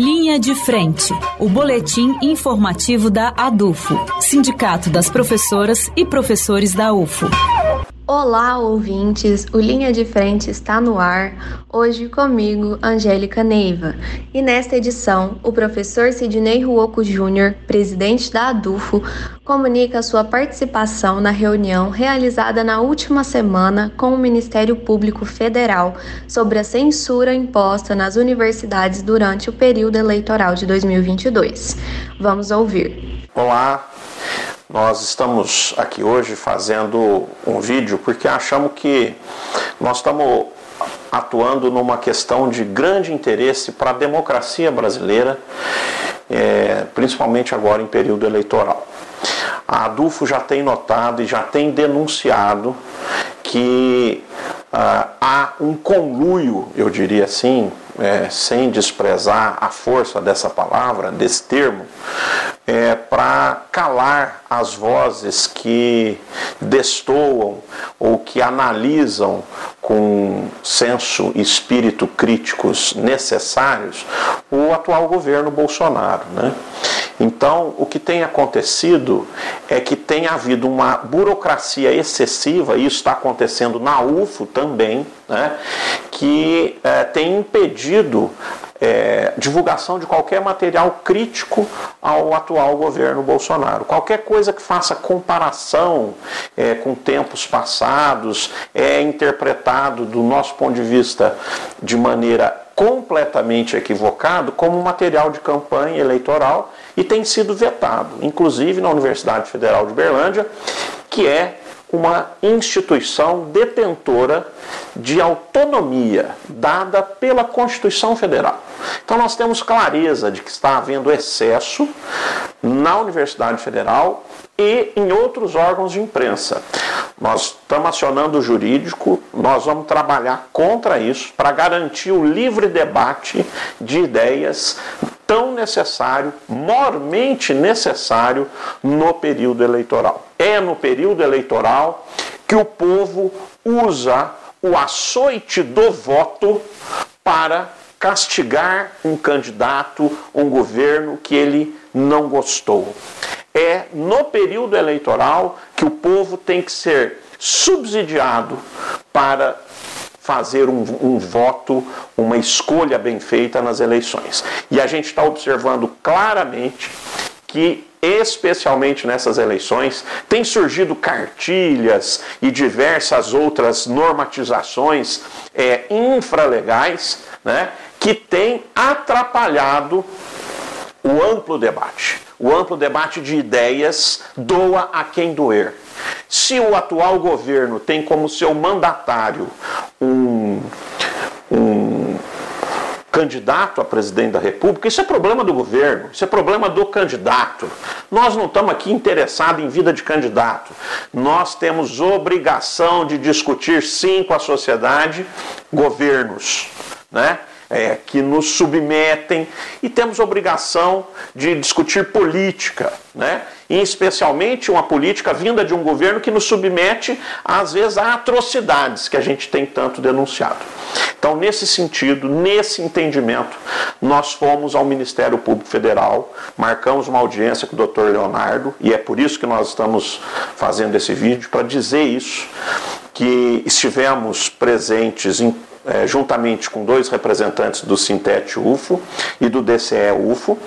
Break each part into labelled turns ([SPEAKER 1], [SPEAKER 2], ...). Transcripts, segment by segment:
[SPEAKER 1] Linha de Frente, o boletim informativo da ADUFO, Sindicato das Professoras e Professores da UFO.
[SPEAKER 2] Olá, ouvintes! O Linha de Frente está no ar, hoje comigo, Angélica Neiva. E nesta edição, o professor Sidney Ruoco Júnior, presidente da ADUFO, comunica sua participação na reunião realizada na última semana com o Ministério Público Federal sobre a censura imposta nas universidades durante o período eleitoral de 2022. Vamos ouvir.
[SPEAKER 3] Olá, nós estamos aqui hoje fazendo um vídeo porque achamos que nós estamos atuando numa questão de grande interesse para a democracia brasileira, é, principalmente agora em período eleitoral. A ADUFO já tem notado e já tem denunciado que ah, há um conluio, eu diria assim, é, sem desprezar a força dessa palavra, desse termo, é, para calar as vozes que destoam ou que analisam com senso e espírito críticos necessários o atual governo Bolsonaro. Né? Então, o que tem acontecido é que tem havido uma burocracia excessiva, e isso está acontecendo na UFO também, né, que é, tem impedido é, divulgação de qualquer material crítico ao atual governo Bolsonaro. Qualquer coisa que faça comparação é, com tempos passados é interpretado, do nosso ponto de vista, de maneira completamente equivocado como material de campanha eleitoral e tem sido vetado, inclusive na Universidade Federal de Berlândia, que é uma instituição detentora de autonomia dada pela Constituição Federal. Então nós temos clareza de que está havendo excesso na Universidade Federal e em outros órgãos de imprensa. Nós estamos acionando o jurídico, nós vamos trabalhar contra isso para garantir o livre debate de ideias tão necessário, mormente necessário no período eleitoral. É no período eleitoral que o povo usa o açoite do voto para castigar um candidato, um governo que ele não gostou. É no período eleitoral que o povo tem que ser subsidiado para fazer um, um, voto, uma escolha bem feita nas eleições. E a gente está observando claramente que especialmente nessas eleições, tem surgido cartilhas e diversas outras normatizações é, infralegais né, que têm atrapalhado o amplo debate. O amplo debate de ideias doa a quem doer. Se o atual governo tem como seu mandatário um, um candidato a presidente da República, isso é problema do governo, isso é problema do candidato. Nós não estamos aqui interessados em vida de candidato. Nós temos obrigação de discutir, sim, com a sociedade, governos. Né? É, que nos submetem e temos obrigação de discutir política, né? e especialmente uma política vinda de um governo que nos submete, às vezes, a atrocidades que a gente tem tanto denunciado. Então, nesse sentido, nesse entendimento, nós fomos ao Ministério Público Federal, marcamos uma audiência com o Dr. Leonardo, e é por isso que nós estamos fazendo esse vídeo, para dizer isso, que estivemos presentes em é, juntamente com dois representantes do Sintet UFO e do DCE UFO,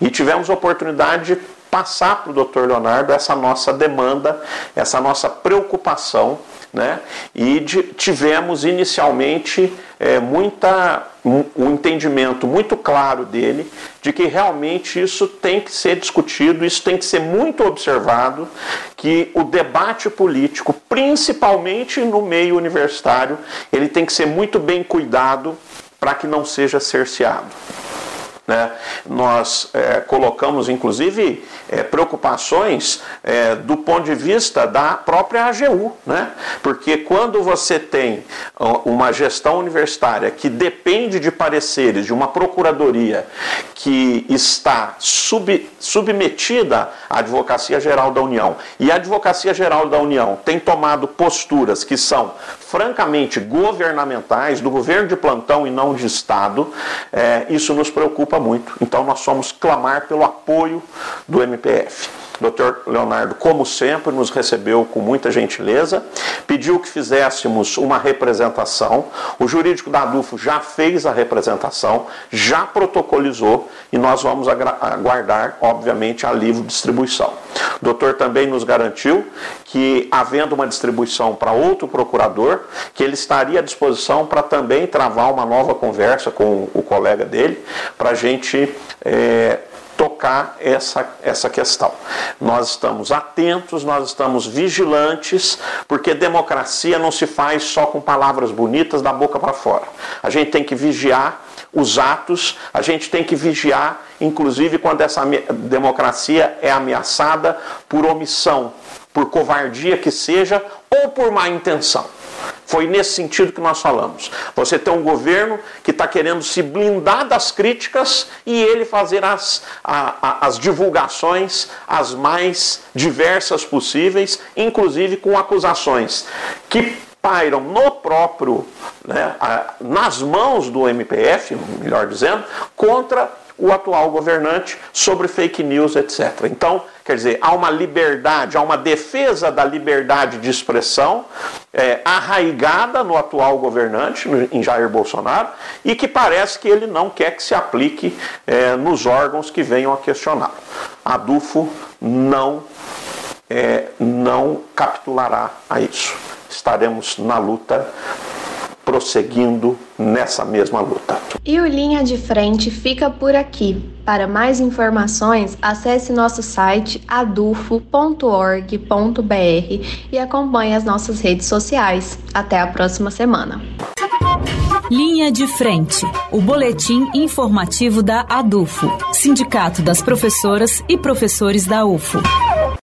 [SPEAKER 3] e tivemos a oportunidade de passar para o Dr. Leonardo essa nossa demanda, essa nossa preocupação né? E de, tivemos inicialmente é, muita, um, um entendimento muito claro dele de que realmente isso tem que ser discutido, isso tem que ser muito observado, que o debate político, principalmente no meio universitário, ele tem que ser muito bem cuidado para que não seja cerceado. Né? Nós é, colocamos, inclusive, é, preocupações é, do ponto de vista da própria AGU, né? porque quando você tem uma gestão universitária que depende de pareceres de uma procuradoria que está sub, submetida à Advocacia Geral da União e a Advocacia Geral da União tem tomado posturas que são francamente governamentais, do governo de plantão e não de Estado, é, isso nos preocupa muito. Então nós somos clamar pelo apoio do MPF. Dr. Leonardo, como sempre, nos recebeu com muita gentileza, pediu que fizéssemos uma representação. O jurídico da ADUFO já fez a representação, já protocolizou e nós vamos aguardar, obviamente, a livre distribuição. O doutor também nos garantiu que, havendo uma distribuição para outro procurador, que ele estaria à disposição para também travar uma nova conversa com o colega dele, para a gente. É, tocar essa, essa questão. Nós estamos atentos, nós estamos vigilantes, porque democracia não se faz só com palavras bonitas da boca para fora. A gente tem que vigiar os atos, a gente tem que vigiar, inclusive quando essa democracia é ameaçada por omissão, por covardia que seja, ou por má intenção. Foi nesse sentido que nós falamos. Você tem um governo que está querendo se blindar das críticas e ele fazer as, a, a, as divulgações as mais diversas possíveis, inclusive com acusações que pairam no próprio, né, nas mãos do MPF, melhor dizendo, contra o atual governante sobre fake news, etc. Então, quer dizer, há uma liberdade, há uma defesa da liberdade de expressão é, arraigada no atual governante, em Jair Bolsonaro, e que parece que ele não quer que se aplique é, nos órgãos que venham a questioná-lo. A DUFO não, é, não capitulará a isso. Estaremos na luta prosseguindo nessa mesma luta.
[SPEAKER 2] E o Linha de Frente fica por aqui. Para mais informações, acesse nosso site adufo.org.br e acompanhe as nossas redes sociais. Até a próxima semana.
[SPEAKER 1] Linha de Frente, o boletim informativo da ADUFO, Sindicato das Professoras e Professores da UFO.